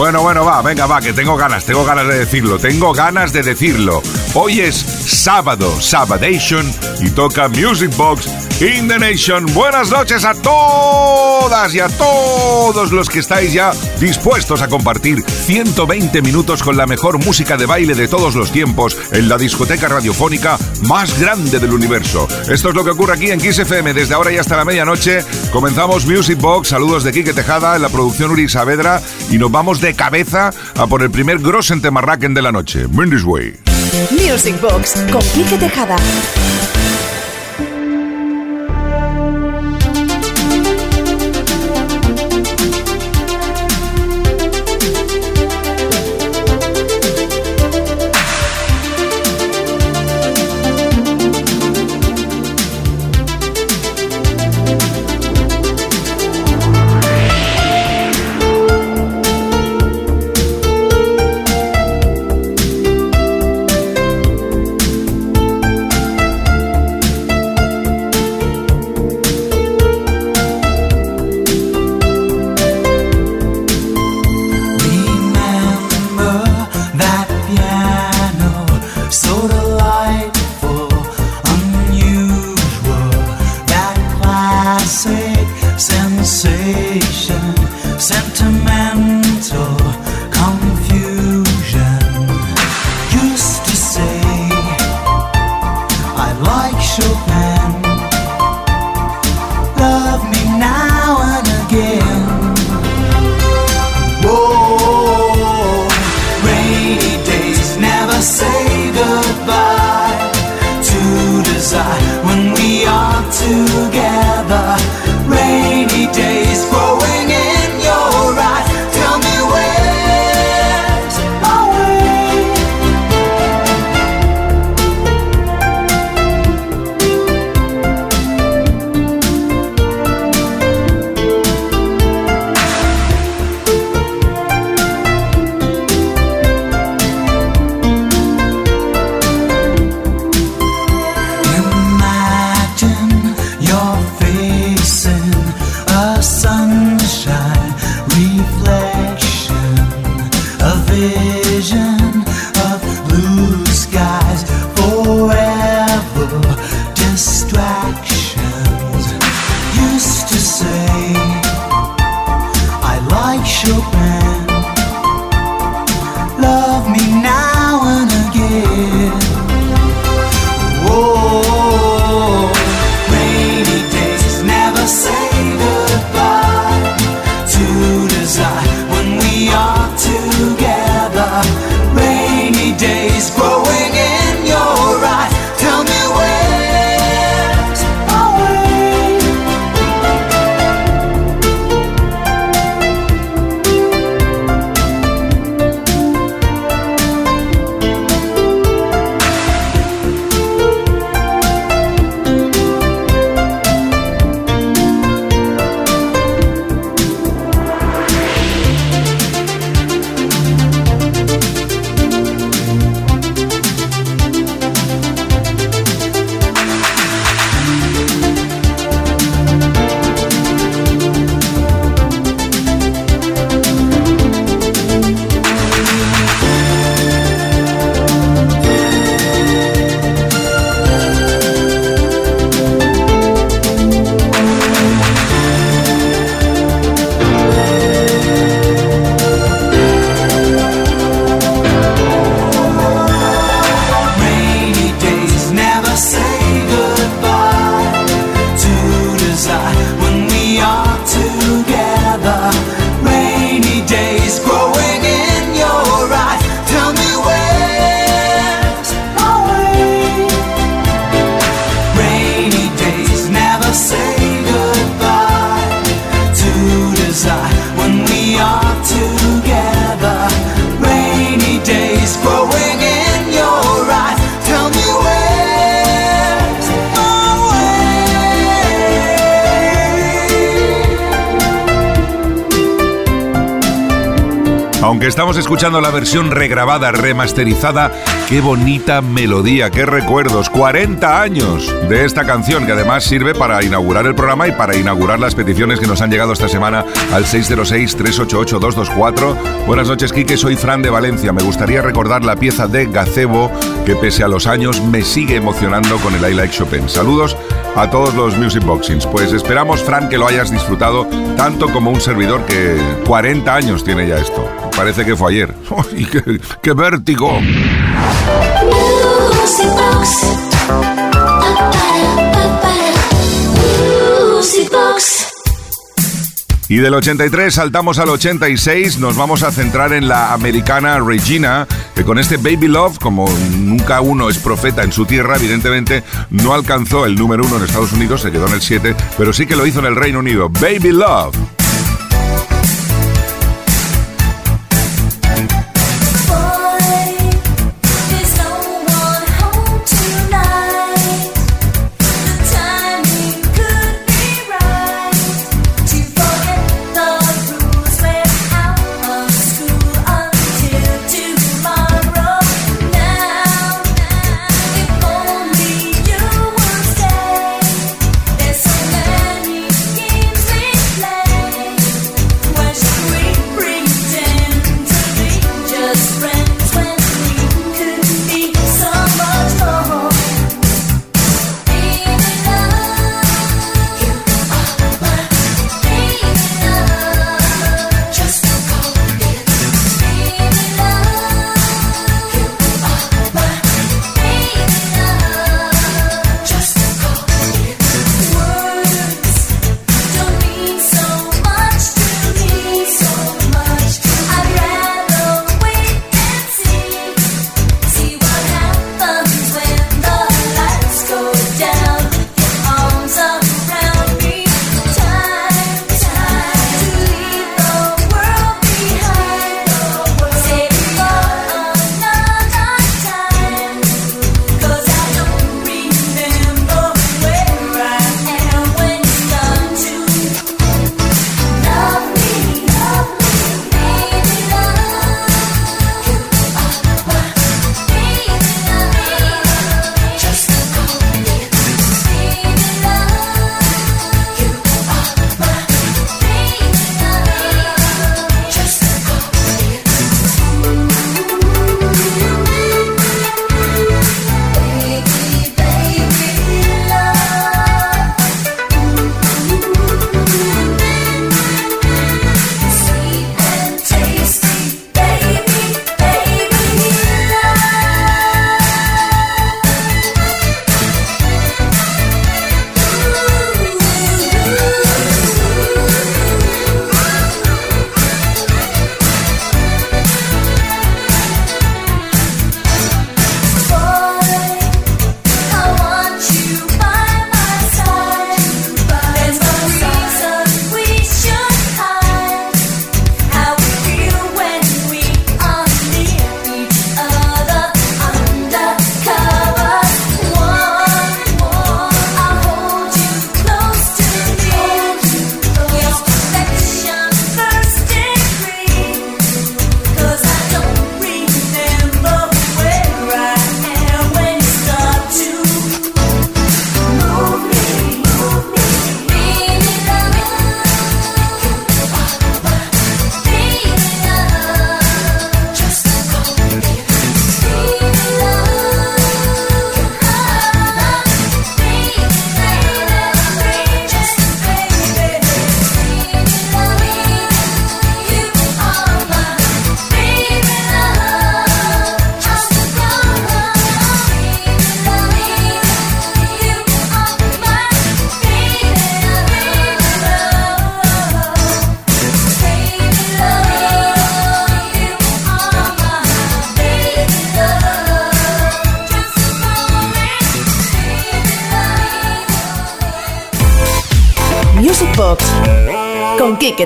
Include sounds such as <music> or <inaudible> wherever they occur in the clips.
Bueno, bueno, va, venga, va, que tengo ganas, tengo ganas de decirlo, tengo ganas de decirlo. Hoy es sábado, Sabadation, y toca Music Box in the Nation. Buenas noches a todas y a todos los que estáis ya dispuestos a compartir 120 minutos con la mejor música de baile de todos los tiempos en la discoteca radiofónica más grande del universo. Esto es lo que ocurre aquí en Kiss FM desde ahora y hasta la medianoche. Comenzamos Music Box, saludos de Quique Tejada en la producción Uri Saavedra y nos vamos de cabeza a por el primer Grossen Temarraken de la noche. Mindy's Way. Music Box con Quique Tejada. You. La versión regrabada, remasterizada, qué bonita melodía, qué recuerdos. 40 años de esta canción que además sirve para inaugurar el programa y para inaugurar las peticiones que nos han llegado esta semana al 606-388-224. Buenas noches, Quique. Soy Fran de Valencia. Me gustaría recordar la pieza de Gacebo que pese a los años me sigue emocionando con el I Like Chopin. Saludos a todos los Music Boxings. Pues esperamos, Fran, que lo hayas disfrutado tanto como un servidor que 40 años tiene ya esto. Parece que fue ayer. <laughs> ¡Ay, qué, qué vértigo! Music Box. Music Box. Y del 83 saltamos al 86, nos vamos a centrar en la americana Regina, que con este Baby Love, como nunca uno es profeta en su tierra, evidentemente no alcanzó el número uno en Estados Unidos, se quedó en el 7, pero sí que lo hizo en el Reino Unido. Baby Love.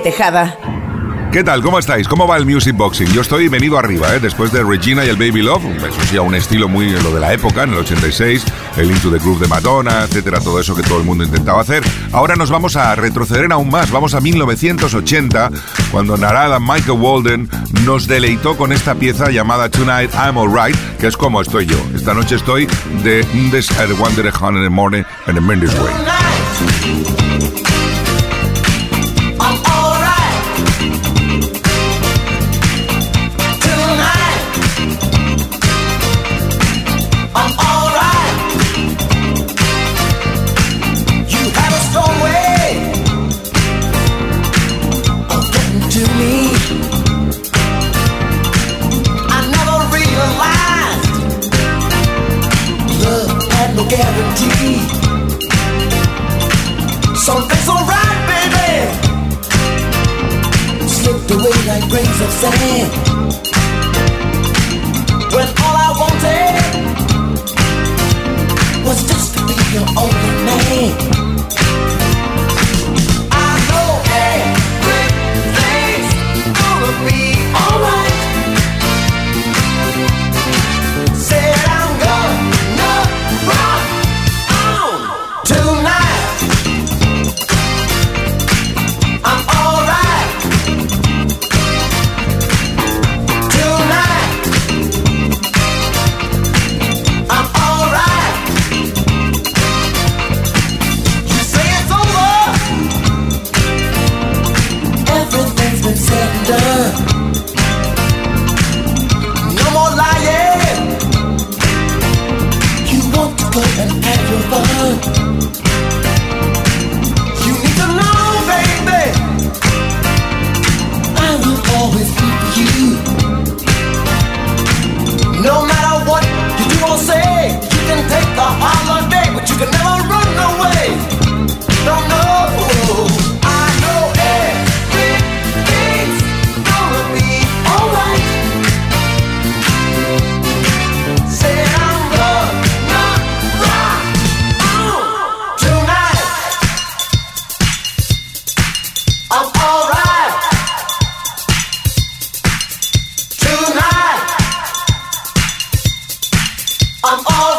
Tejada. ¿Qué tal? ¿Cómo estáis? ¿Cómo va el music boxing? Yo estoy venido arriba, ¿eh? después de Regina y el Baby Love, eso sí, a un estilo muy lo de la época, en el 86, el Into the Groove de Madonna, etcétera, todo eso que todo el mundo intentaba hacer. Ahora nos vamos a retroceder aún más, vamos a 1980, cuando Narada Michael Walden nos deleitó con esta pieza llamada Tonight I'm Alright, que es como estoy yo. Esta noche estoy de This at One in the Morning and the Mendes Way. I'm all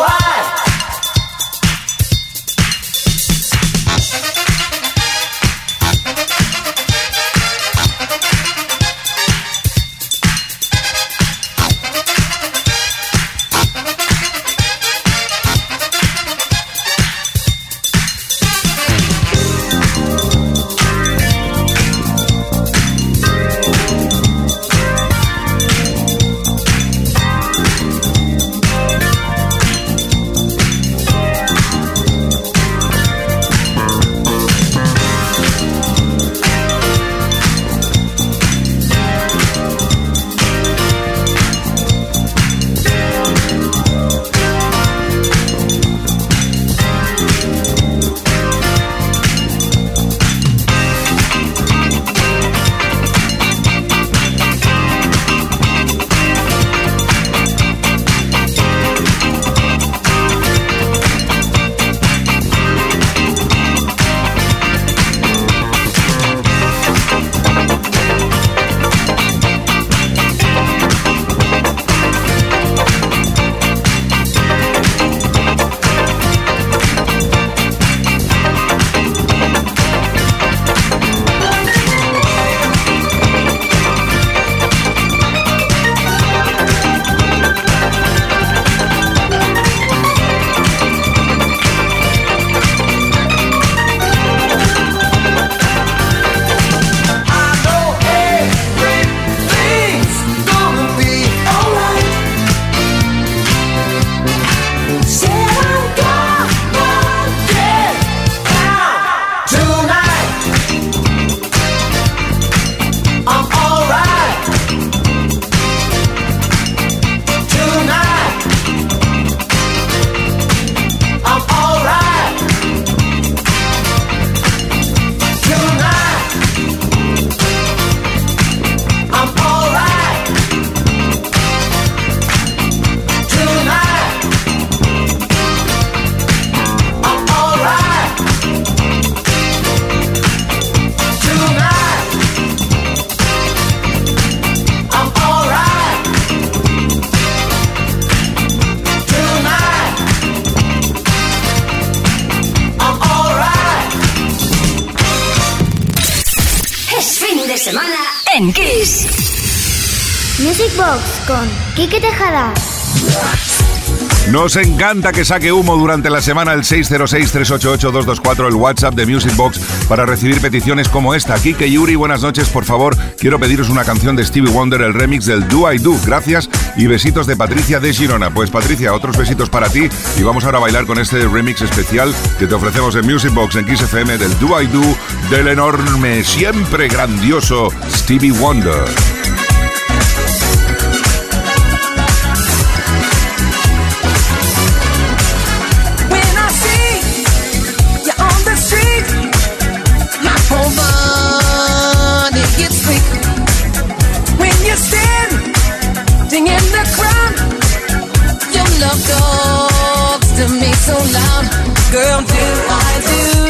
Nos encanta que saque humo durante la semana el 606-388-224, el WhatsApp de Music Box, para recibir peticiones como esta. Kike Yuri, buenas noches, por favor. Quiero pediros una canción de Stevie Wonder, el remix del Do I Do. Gracias y besitos de Patricia de Girona. Pues Patricia, otros besitos para ti y vamos ahora a bailar con este remix especial que te ofrecemos en Music Box en Kiss FM del Do I Do del enorme, siempre grandioso Stevie Wonder. So loud, girl, do I do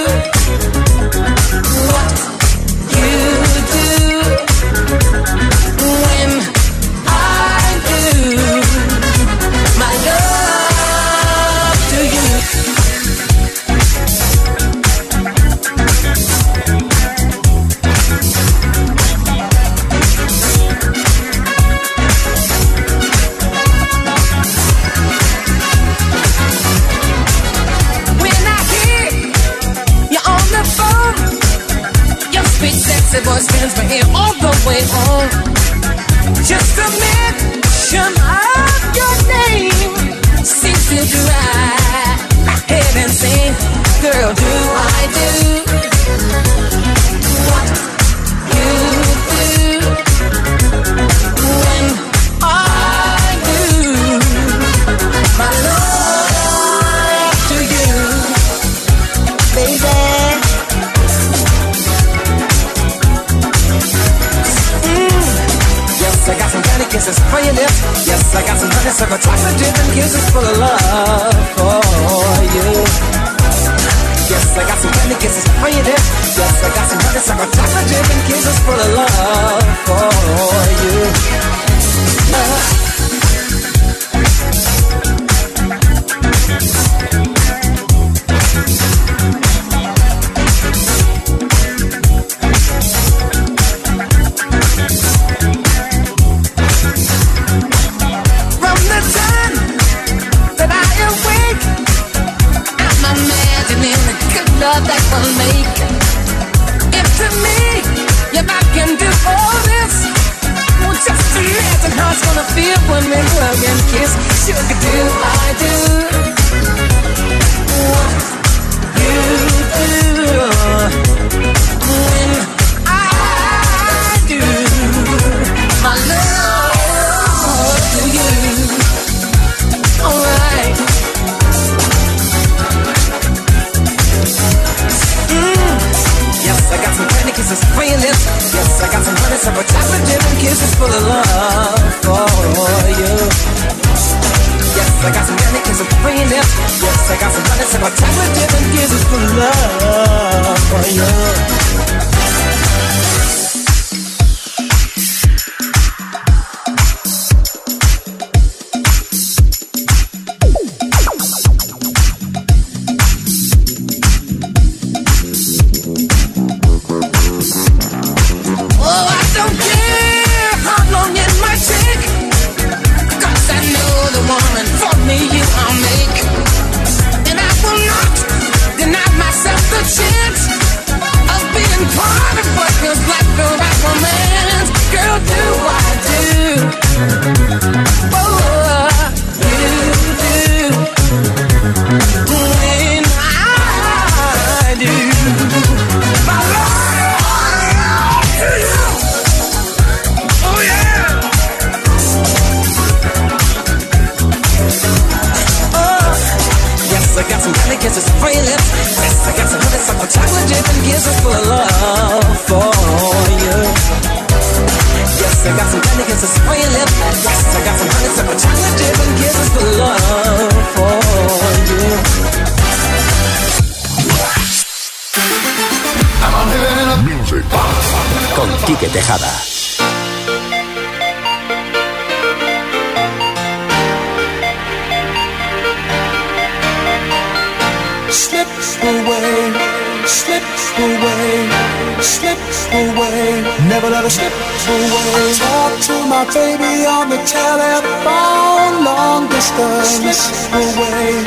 me, hug and kiss. Sugar do some candy, kisses, lips. Yes, I got some honey, some chocolate and full of love for you. Yes, I got some candy, kisses, some some honey, some chocolate and love for you. I'm. Con slip away, slips away. Slips away. Never let her slip away. Talk to my baby on the telephone, long distance. Slips away,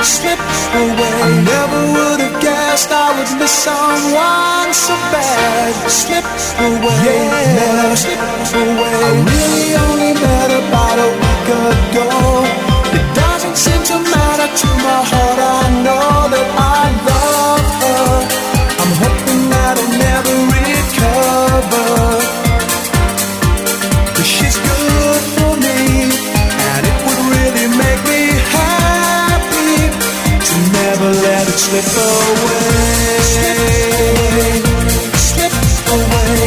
slips away. I never would have guessed I would miss someone so bad. Slips away, yeah, never slip away. I really only met about a week ago. It doesn't seem to matter to my heart. I know that I love her. I'm hoping that I'll never recover. Cause she's good for me, and it would really make me happy to never let it slip away. Slip away,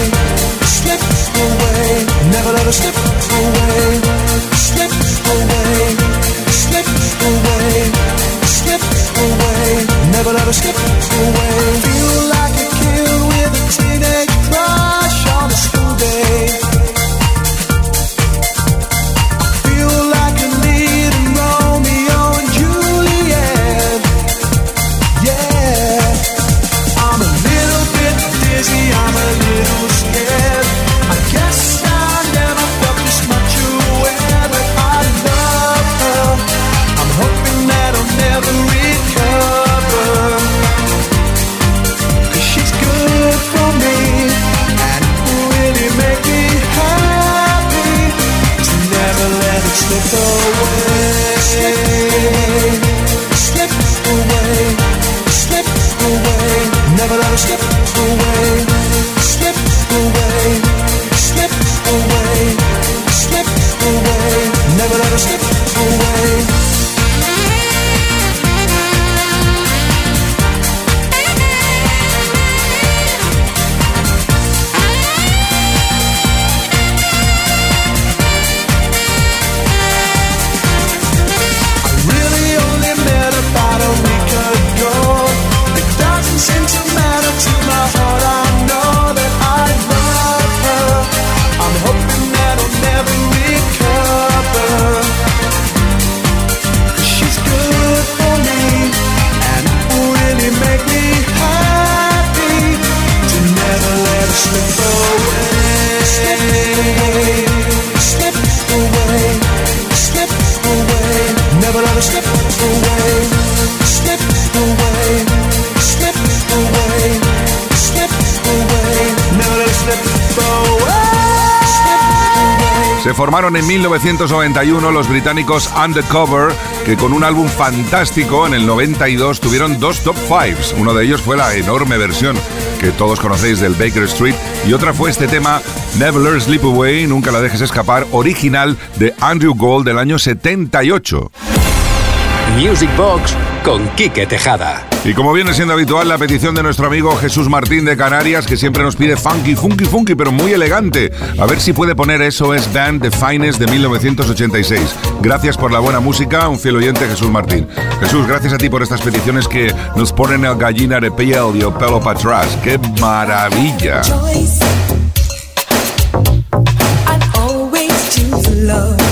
slip away, never let it slip away. Away. Feel en 1991 los británicos Undercover, que con un álbum fantástico en el 92 tuvieron dos top fives. Uno de ellos fue la enorme versión que todos conocéis del Baker Street y otra fue este tema Never Slip Away, Nunca la dejes escapar, original de Andrew Gold del año 78. Music Box con Quique Tejada. Y como viene siendo habitual, la petición de nuestro amigo Jesús Martín de Canarias, que siempre nos pide funky, funky, funky, pero muy elegante. A ver si puede poner eso es Band The Finest de 1986. Gracias por la buena música, un fiel oyente Jesús Martín. Jesús, gracias a ti por estas peticiones que nos ponen el gallina de piel y el pelo para atrás. ¡Qué maravilla! choice. I'd always choose love.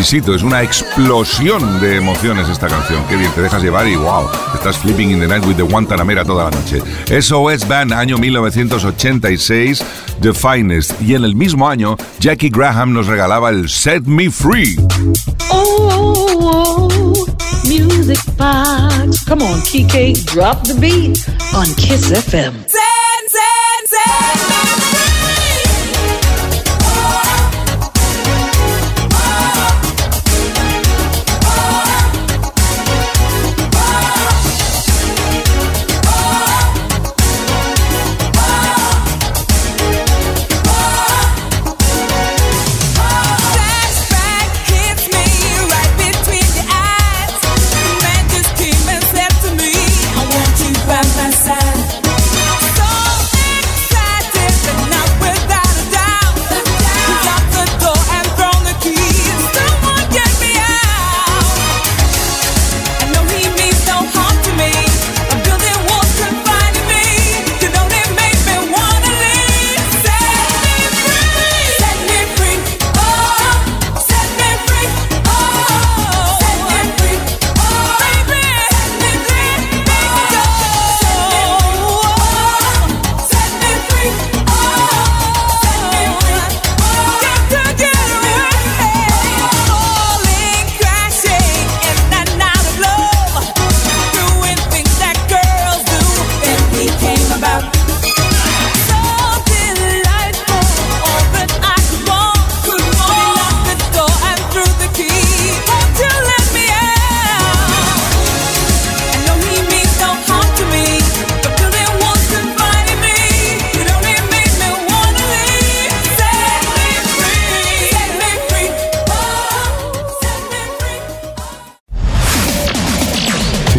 Exquisito, es una explosión de emociones esta canción. Qué bien, te dejas llevar y wow, estás flipping in the night with the Guantanamera toda la noche. SOS Band, año 1986, The Finest. Y en el mismo año, Jackie Graham nos regalaba el Set Me Free. Oh, music box. Come on, Kike, drop the beat on Kiss FM.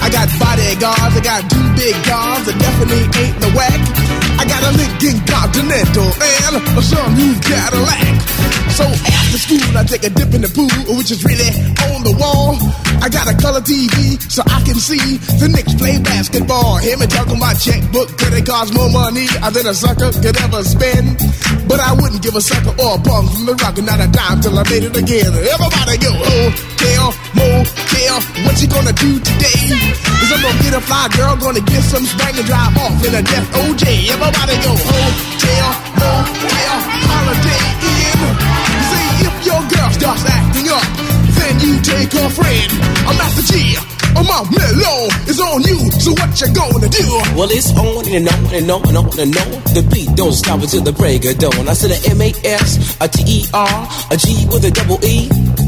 I got bodyguards, I got two big guns that definitely ain't the whack. I got a Lincoln Continental and a some new Cadillac. So after school, I take a dip in the pool, which is really on the wall. I got a color TV so I can see the Knicks play basketball. Hear me talking about checkbook, could it cost more money uh, than a sucker could ever spend? But I wouldn't give a sucker or a punk from the rock, not a dime till I made it again. Everybody go, oh, hotel, motel, what you gonna do today? Is I'm gonna get a fly girl, gonna get some spank and drive off in a death OJ. Everybody go, oh, hotel, motel, holiday in. See, if your girl starts acting up, then you take her friend. I'm at the my mellow is on you, so what you gonna do? Well, it's on and on and on and on and on. The beat don't stop until the break of dawn. I said a M A S, a T E R, a G with a double E.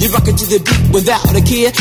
You rock it to the beat without a care.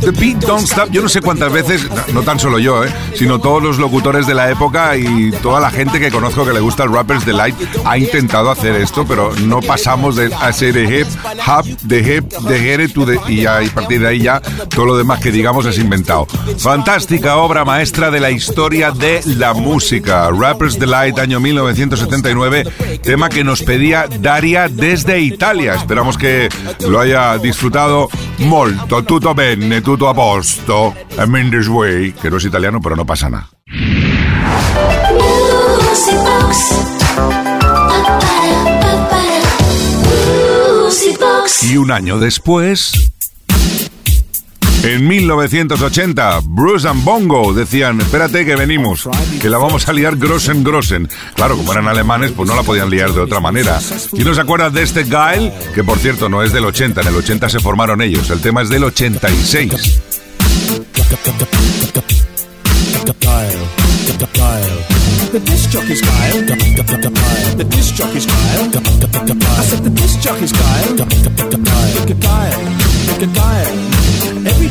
The beat don't stop. Yo no sé cuántas veces, no, no tan solo yo, eh, sino todos los locutores de la época y toda la gente que conozco que le gusta el Rappers Delight ha intentado hacer esto, pero no pasamos de hacer de hip, hop, de hip, de here to the, y, ya, y a partir de ahí ya todo lo demás que digamos es inventado. Fantástica obra maestra de la historia de la música. Rappers Delight, año 1979, tema que nos pedía Daria desde Italia. Esperamos que lo haya disfrutado molto, tutto bene, tutto a posto. I'm in this way, que no es italiano, pero no pasa nada. Y un año después... En 1980, Bruce and Bongo decían, espérate que venimos, que la vamos a liar grossen grossen. Claro, como eran alemanes, pues no la podían liar de otra manera. ¿Y no se acuerdan de este Guile? Que por cierto no es del 80, en el 80 se formaron ellos, el tema es del 86. The disc jockey's Kyle. The disc.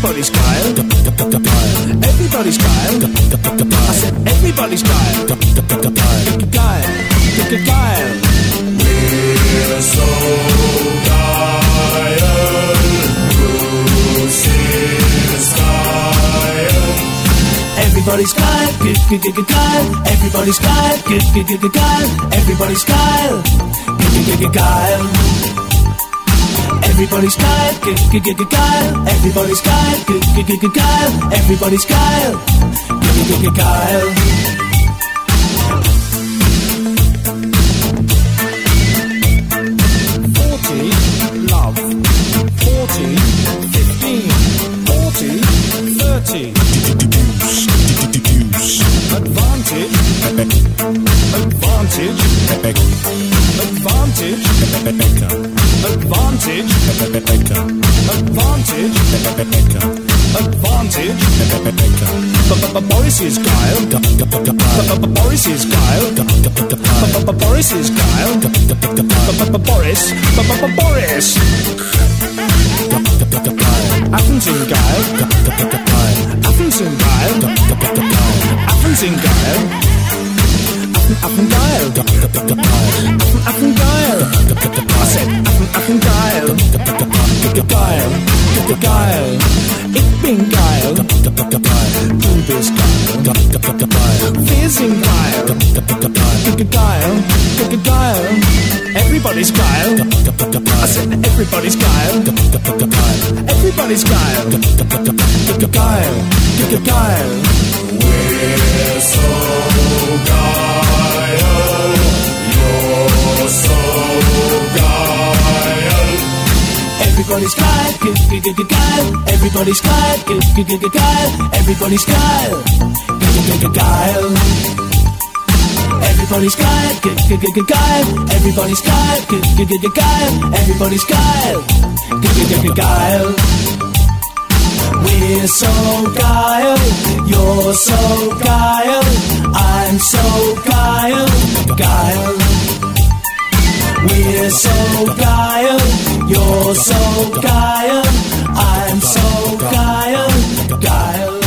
Everybody's Kyle. Everybody's Kyle. I said everybody's Kyle. Kyle. Pick Kyle. We're so Kyle. Bruce is Kyle. Everybody's Kyle, good, good, good, good, Kyle. Everybody's Kyle, good, good, good, good, Kyle. Everybody's Kyle, good, good, good, good, Kyle. Everybody's Kyle, Kyle. Everybody's Kyle, Kyle. Everybody's Kyle, Kyle. Is Kyle. Boris is Kyle. Boris is Kyle. Boris. Boris. Athens in Kyle. Athens in Kyle. Athens in Kyle. Affen geil. Affen, Affen geil. I said Affen, Affen geil. Geil. Geil. Ich bin geil. Du bist geil. Wir sind. Geil. Geil. Everybody's geil. I said everybody's geil. Everybody's geil. Geil. Geil. We're so geil so geil. Everybody's geil, geil, geil, geil. Everybody's geil, geil, geil, geil. Everybody's geil, geil, geil, Everybody's geil, geil, geil, geil. Everybody's geil, geil, geil, geil. Everybody's geil, geil, geil, geil. We're so guile. you're so guile. I'm so guile. Guile. We're so geil, you're so geil, I'm so geil, geil.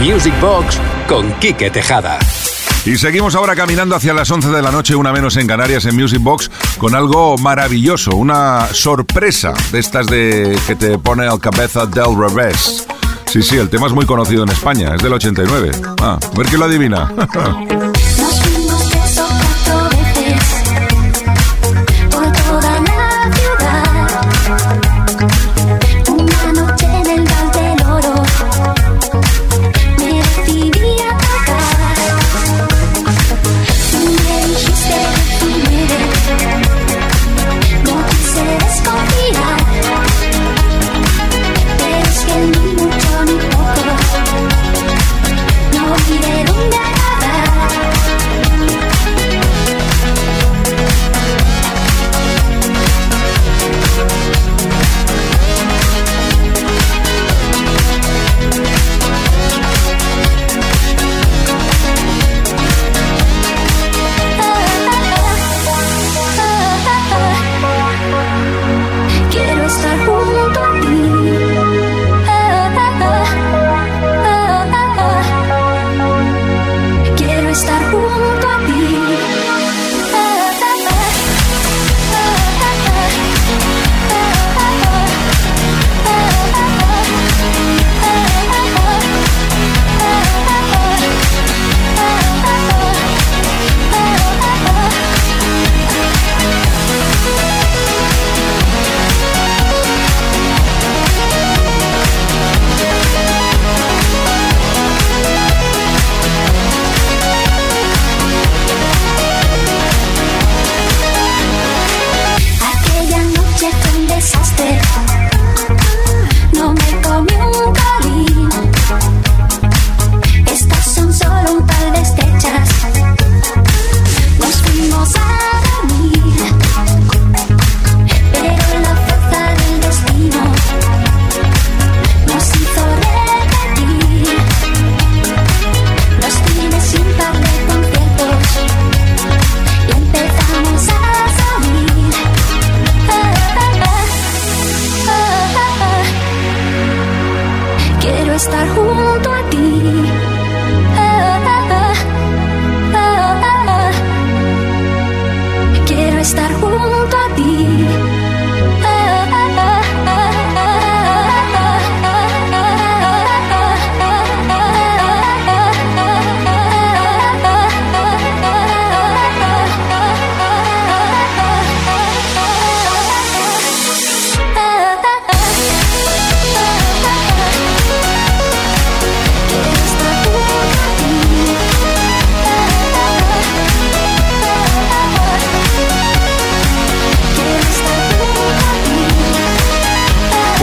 Music Box con Quique Tejada. Y seguimos ahora caminando hacia las 11 de la noche, una menos en Canarias, en Music Box, con algo maravilloso, una sorpresa de estas de que te pone al cabeza del revés. Sí, sí, el tema es muy conocido en España, es del 89. Ah, a ver quién lo adivina. <laughs>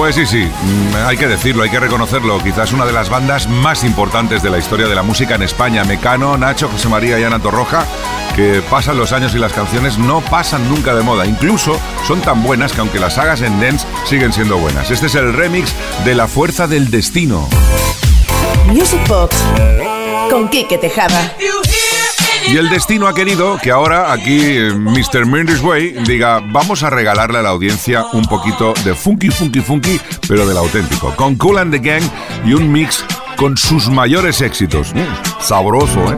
Pues sí, sí, mm, hay que decirlo, hay que reconocerlo. Quizás una de las bandas más importantes de la historia de la música en España. Mecano, Nacho, José María y Ana Torroja, que pasan los años y las canciones no pasan nunca de moda. Incluso son tan buenas que aunque las hagas en dance siguen siendo buenas. Este es el remix de La Fuerza del Destino. Music Box con Quique Tejada. Y el destino ha querido que ahora aquí eh, Mr. Mendes Way diga, vamos a regalarle a la audiencia un poquito de funky, funky, funky, pero del auténtico, con Cool and the Gang y un mix con sus mayores éxitos. Mm, sabroso, ¿eh?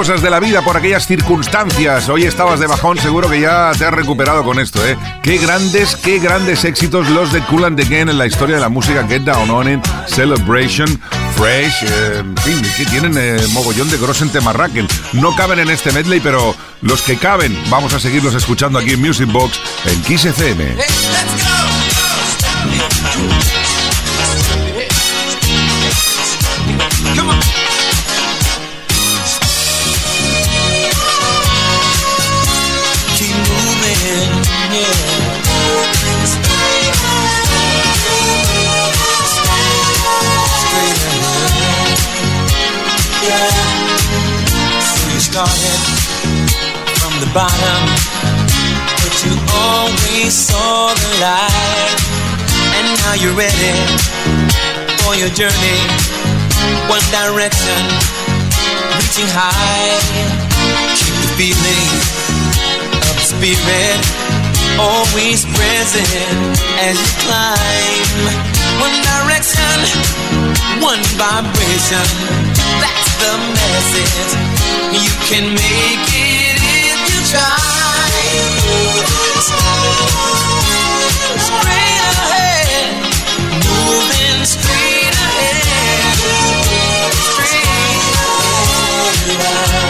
cosas de la vida, por aquellas circunstancias, hoy estabas de bajón, seguro que ya te has recuperado con esto, ¿eh? Qué grandes, qué grandes éxitos los de Cool and the en la historia de la música. Get Down On It, Celebration, Fresh, eh, en fin, que tienen eh, mogollón de gros en Temarraken. No caben en este medley, pero los que caben, vamos a seguirlos escuchando aquí en Music Box en Kiss FM. Started from the bottom, but you always saw the light, and now you're ready for your journey. One direction, reaching high. Keep the feeling of the spirit always present as you climb. One direction, one vibration. That's the message. You can make it if you try. Straight ahead, moving straight ahead. Straight ahead.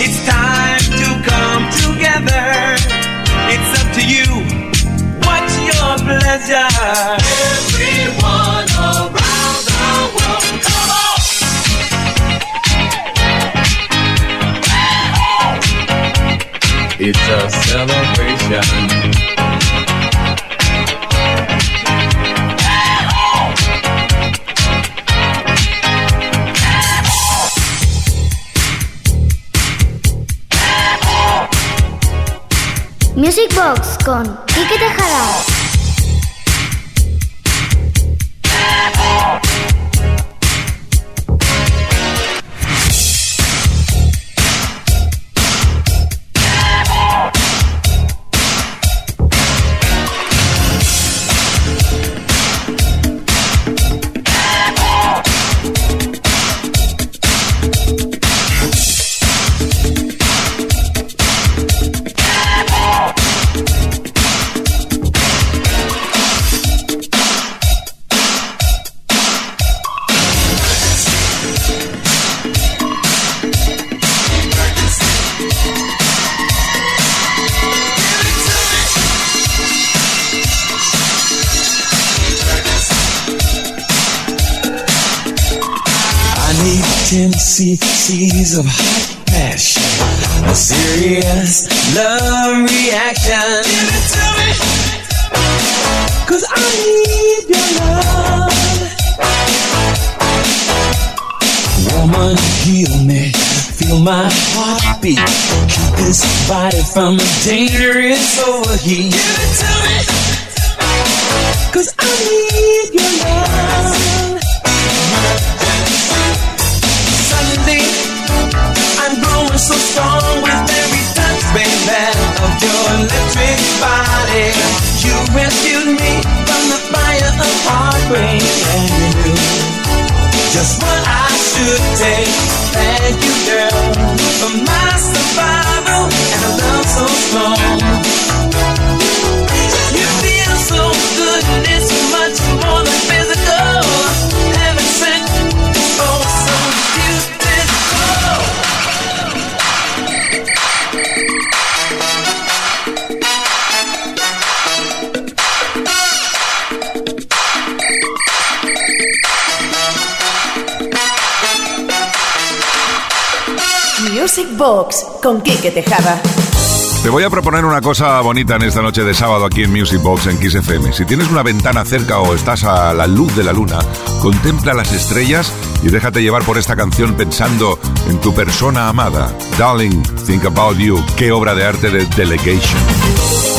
It's time to come together. It's up to you. What's your pleasure? Everyone around the world, come on. It's a celebration. Box con Quique Tejada. Music Box con Quique Tejada. Te voy a proponer una cosa bonita en esta noche de sábado aquí en Music Box en Kiss FM. Si tienes una ventana cerca o estás a la luz de la luna, contempla las estrellas y déjate llevar por esta canción pensando en tu persona amada. Darling, think about you. Qué obra de arte de Delegation.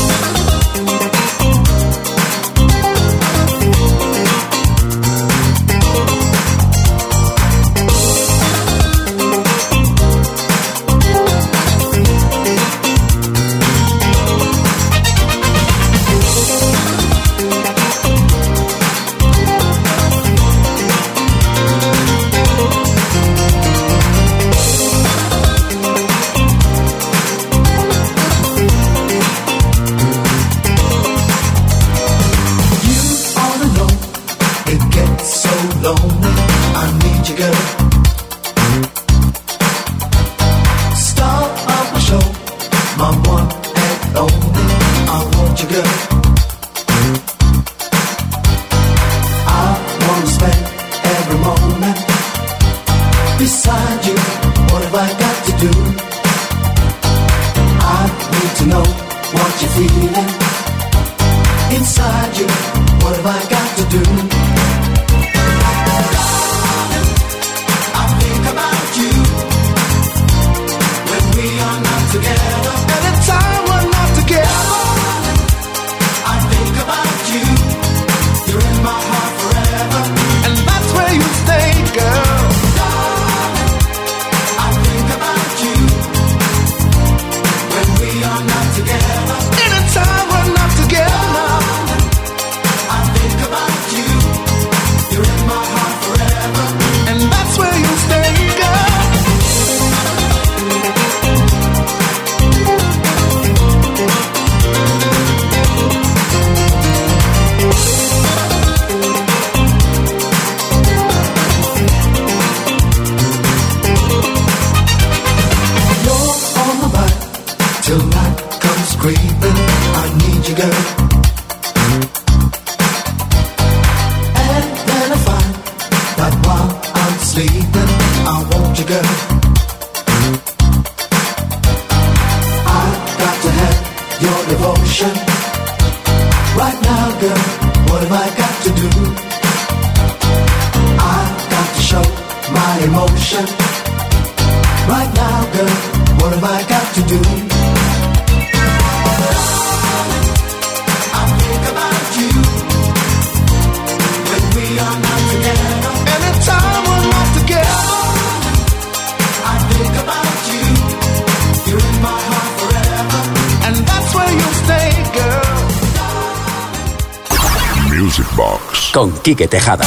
Quique Tejada.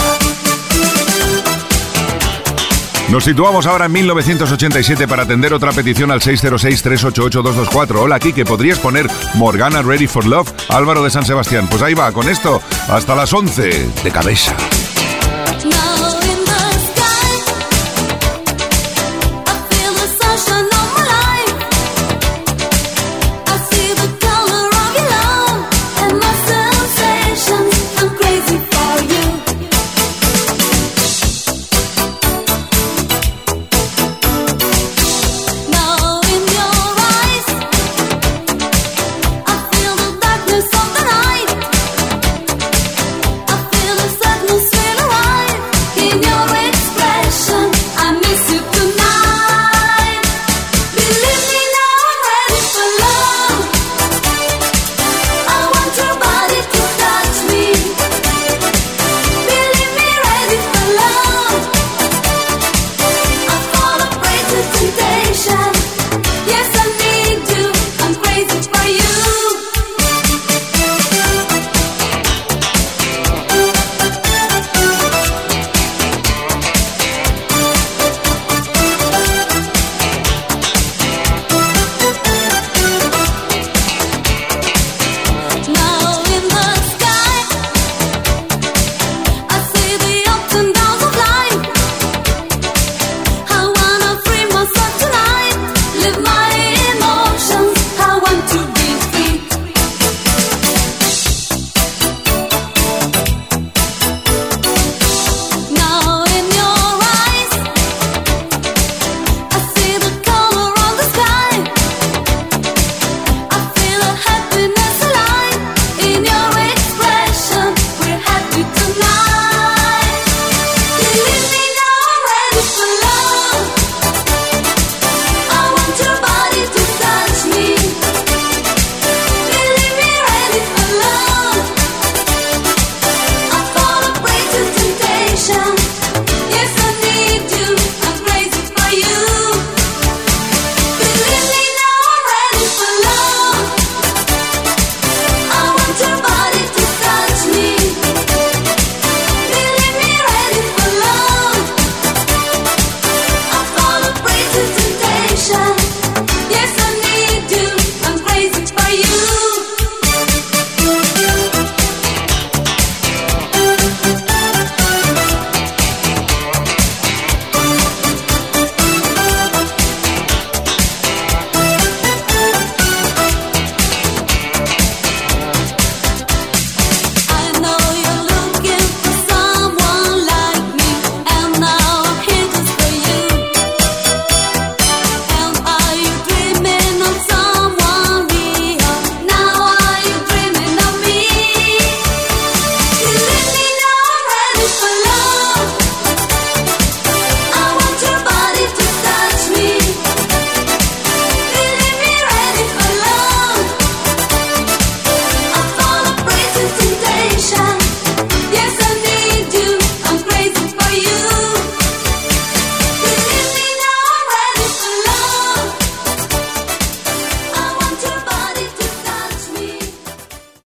Nos situamos ahora en 1987 para atender otra petición al 606-388-224. Hola, Kike, ¿podrías poner Morgana Ready for Love? Álvaro de San Sebastián. Pues ahí va, con esto, hasta las 11 de cabeza.